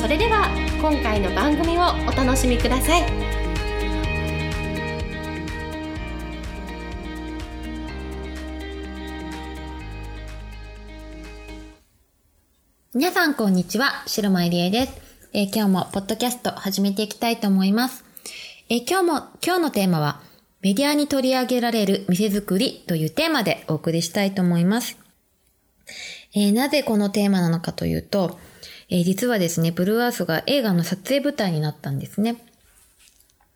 それでは今回の番組をお楽しみください皆さんこんにちは、白間入江です、えー今日もポッドキャスト始めていきたいと思います。えー今日も、今日のテーマは、メディアに取り上げられる店作りというテーマでお送りしたいと思います。えーなぜこのテーマなのかというと、えー実はですね、ブルーアースが映画の撮影舞台になったんですね。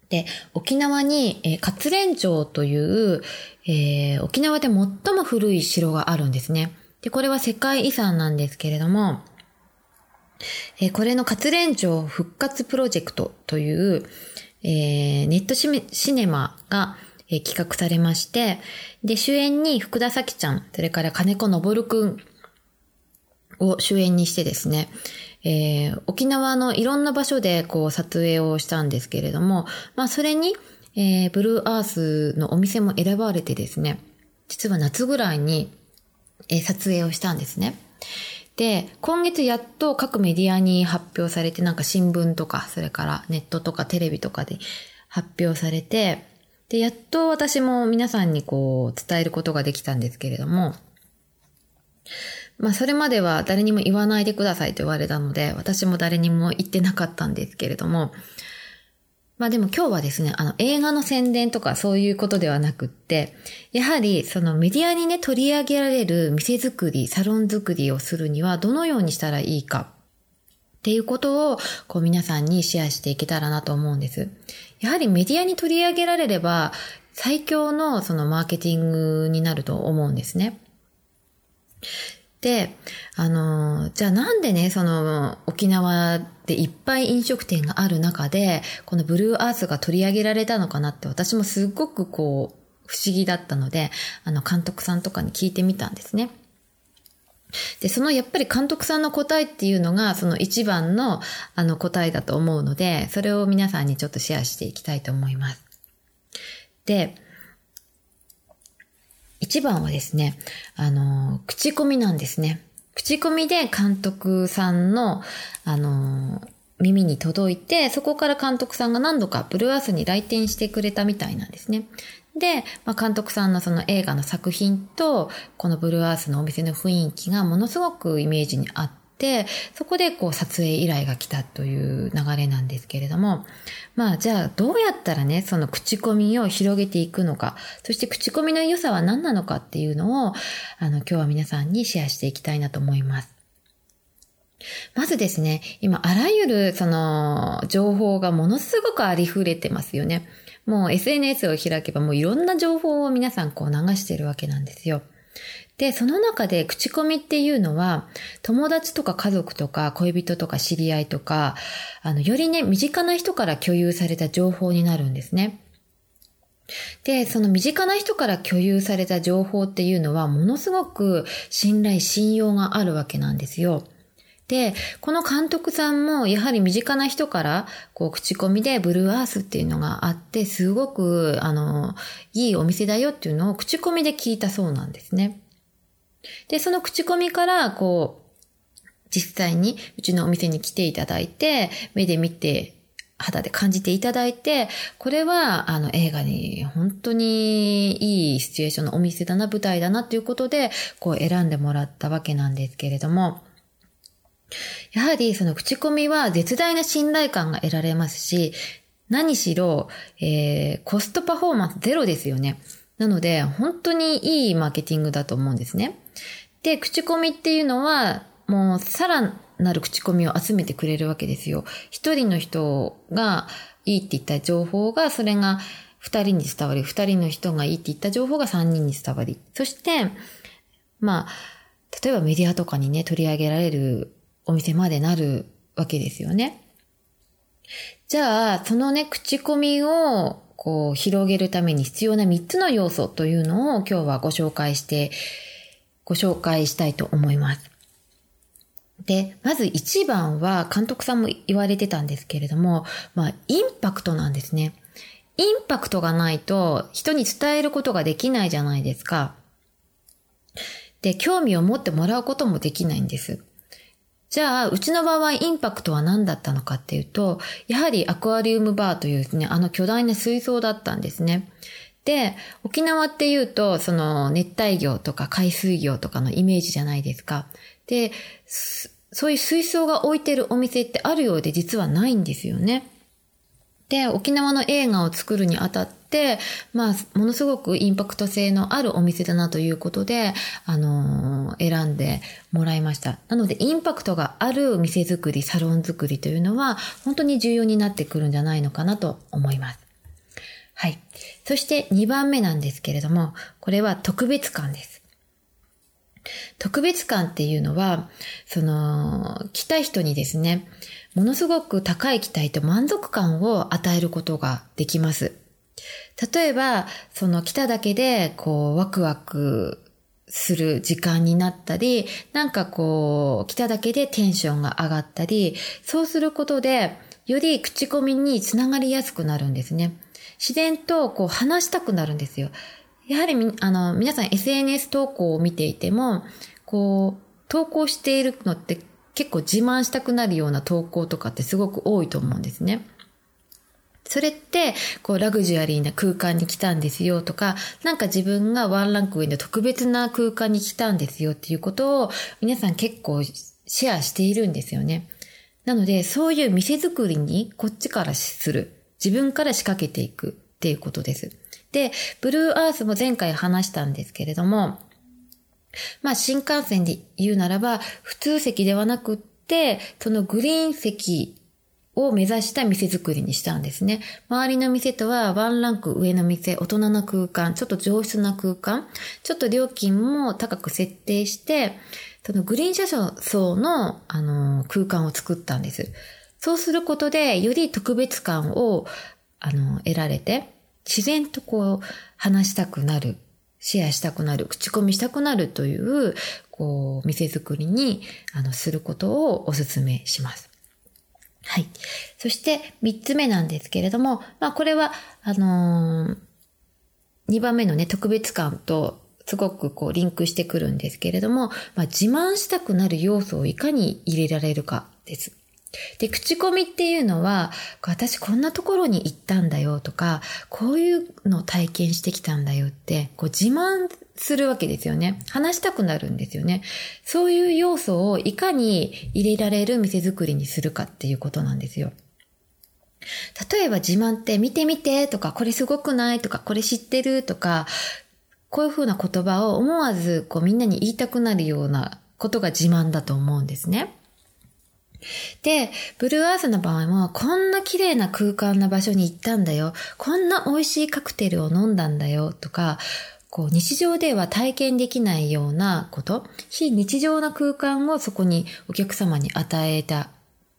で、沖縄に、えー、活連城という、えー沖縄で最も古い城があるんですね。で、これは世界遺産なんですけれども、えーこれの活連城復活プロジェクトという、えーネットシネマが、えー企画されまして、で、主演に福田咲ちゃん、それから金子昇くんを主演にしてですね、えー沖縄のいろんな場所でこう撮影をしたんですけれども、まあそれに、えーブルーアースのお店も選ばれてですね、実は夏ぐらいに、えー撮影をしたんですね。で、今月やっと各メディアに発表されて、なんか新聞とか、それからネットとかテレビとかで発表されて、で、やっと私も皆さんにこう伝えることができたんですけれども、まあそれまでは誰にも言わないでくださいと言われたので、私も誰にも言ってなかったんですけれども、まあでも今日はですね、あの映画の宣伝とかそういうことではなくって、やはりそのメディアにね取り上げられる店作り、サロン作りをするにはどのようにしたらいいかっていうことをこう皆さんにシェアしていけたらなと思うんです。やはりメディアに取り上げられれば最強のそのマーケティングになると思うんですね。で、あの、じゃあなんでね、その沖縄でいっぱい飲食店がある中で、このブルーアースが取り上げられたのかなって私もすっごくこう、不思議だったので、あの監督さんとかに聞いてみたんですね。で、そのやっぱり監督さんの答えっていうのが、その一番のあの答えだと思うので、それを皆さんにちょっとシェアしていきたいと思います。で、一番はですね、あの、口コミなんですね。口コミで監督さんの、あの、耳に届いて、そこから監督さんが何度かブルーアースに来店してくれたみたいなんですね。で、まあ、監督さんのその映画の作品と、このブルーアースのお店の雰囲気がものすごくイメージにあって、そこでこう撮影依頼が来たという流れなんですけれども、まあじゃあどうやったらね、その口コミを広げていくのか、そして口コミの良さは何なのかっていうのを、あの今日は皆さんにシェアしていきたいなと思います。まずですね、今あらゆるその情報がものすごくありふれてますよね。もう SNS を開けばもういろんな情報を皆さんこう流してるわけなんですよ。で、その中で口コミっていうのは、友達とか家族とか恋人とか知り合いとか、あの、よりね、身近な人から共有された情報になるんですね。で、その身近な人から共有された情報っていうのは、ものすごく信頼、信用があるわけなんですよ。で、この監督さんもやはり身近な人からこう口コミでブルーアースっていうのがあって、すごくあの、いいお店だよっていうのを口コミで聞いたそうなんですね。で、その口コミからこう、実際にうちのお店に来ていただいて、目で見て、肌で感じていただいて、これはあの映画に本当にいいシチュエーションのお店だな、舞台だなっていうことで、こう選んでもらったわけなんですけれども、やはりその口コミは絶大な信頼感が得られますし、何しろ、えー、コストパフォーマンスゼロですよね。なので、本当にいいマーケティングだと思うんですね。で、口コミっていうのは、もうさらなる口コミを集めてくれるわけですよ。一人の人がいいって言った情報が、それが二人に伝わり、二人の人がいいって言った情報が三人に伝わり。そして、まあ、例えばメディアとかにね、取り上げられるお店までなるわけですよね。じゃあ、そのね、口コミをこう広げるために必要な3つの要素というのを今日はご紹介して、ご紹介したいと思います。で、まず一番は監督さんも言われてたんですけれども、まあ、インパクトなんですね。インパクトがないと人に伝えることができないじゃないですか。で、興味を持ってもらうこともできないんです。じゃあ、うちの場合インパクトは何だったのかっていうと、やはりアクアリウムバーというですね、あの巨大な水槽だったんですね。で、沖縄っていうと、その熱帯魚とか海水魚とかのイメージじゃないですか。で、そういう水槽が置いてるお店ってあるようで実はないんですよね。で、沖縄の映画を作るにあたって、まあ、ものすごくインパクト性のあるお店だなということで、あのー、選んでもらいました。なので、インパクトがある店作り、サロン作りというのは、本当に重要になってくるんじゃないのかなと思います。はい。そして2番目なんですけれども、これは特別感です。特別感っていうのは、その、来た人にですね、ものすごく高い期待と満足感を与えることができます。例えば、その来ただけで、こう、ワクワクする時間になったり、なんかこう、来ただけでテンションが上がったり、そうすることで、より口コミにつながりやすくなるんですね。自然とこう話したくなるんですよ。やはりみあの、皆さん SNS 投稿を見ていても、こう、投稿しているのって結構自慢したくなるような投稿とかってすごく多いと思うんですね。それって、こう、ラグジュアリーな空間に来たんですよとか、なんか自分がワンランク上の特別な空間に来たんですよっていうことを、皆さん結構シェアしているんですよね。なので、そういう店作りにこっちからする。自分から仕掛けていくっていうことです。で、ブルーアースも前回話したんですけれども、まあ新幹線で言うならば、普通席ではなくって、そのグリーン席を目指した店作りにしたんですね。周りの店とはワンランク上の店、大人な空間、ちょっと上質な空間、ちょっと料金も高く設定して、そのグリーン車層の、あの、空間を作ったんです。そうすることで、より特別感を、あの、得られて、自然とこう、話したくなるシェアしたくなる、口コミしたくなるという、こう、店作りに、あの、することをお勧めします。はい。そして、三つ目なんですけれども、まあ、これは、あのー、二番目のね、特別感と、すごくこう、リンクしてくるんですけれども、まあ、自慢したくなる要素をいかに入れられるかです。で、口コミっていうのは、私こんなところに行ったんだよとか、こういうのを体験してきたんだよって、こう自慢するわけですよね。話したくなるんですよね。そういう要素をいかに入れられる店作りにするかっていうことなんですよ。例えば自慢って見てみてとか、これすごくないとか、これ知ってるとか、こういうふうな言葉を思わずこうみんなに言いたくなるようなことが自慢だと思うんですね。で、ブルーアースの場合も、こんな綺麗な空間な場所に行ったんだよ。こんな美味しいカクテルを飲んだんだよ。とか、こう日常では体験できないようなこと、非日常な空間をそこにお客様に与えて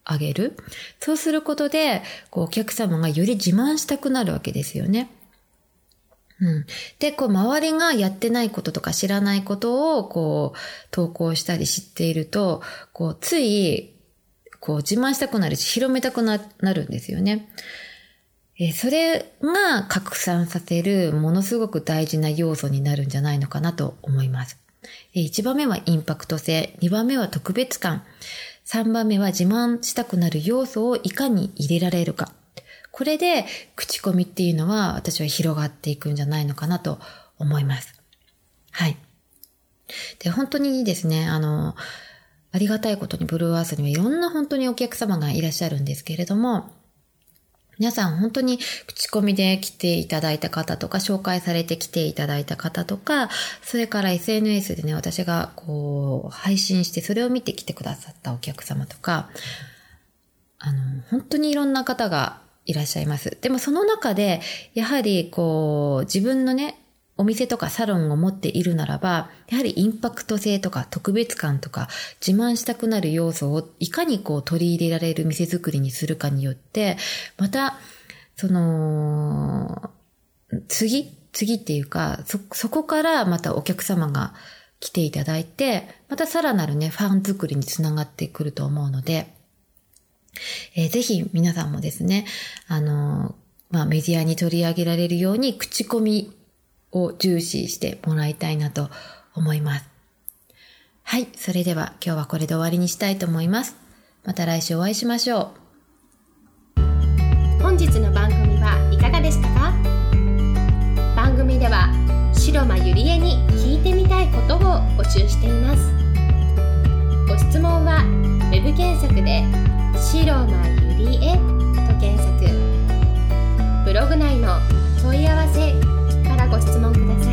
あげる。そうすることで、こうお客様がより自慢したくなるわけですよね。うん。で、こう、周りがやってないこととか知らないことを、こう、投稿したり知っていると、こう、つい、こう自慢したくなるし、広めたくなるんですよね。えそれが拡散させるものすごく大事な要素になるんじゃないのかなと思います。え1番目はインパクト性、2番目は特別感、3番目は自慢したくなる要素をいかに入れられるか。これで口コミっていうのは私は広がっていくんじゃないのかなと思います。はい。で、本当にですね、あの、ありがたいことにブルーアースにはいろんな本当にお客様がいらっしゃるんですけれども、皆さん本当に口コミで来ていただいた方とか、紹介されて来ていただいた方とか、それから SNS でね、私がこう、配信してそれを見て来てくださったお客様とか、あの、本当にいろんな方がいらっしゃいます。でもその中で、やはりこう、自分のね、お店とかサロンを持っているならば、やはりインパクト性とか特別感とか自慢したくなる要素をいかにこう取り入れられる店作りにするかによって、また、その、次、次っていうか、そ、そこからまたお客様が来ていただいて、またさらなるね、ファン作りにつながってくると思うので、えー、ぜひ皆さんもですね、あの、まあ、メディアに取り上げられるように口コミを重視してもらいたいなと思います。はい。それでは今日はこれで終わりにしたいと思います。また来週お会いしましょう。本日の番組はいかがでしたか？番組では白間ゆりえに聞いてみたいことを募集しています。ご質問は web 検索で白間ゆりえと検索ブログ内の問い合わせからご質問ください。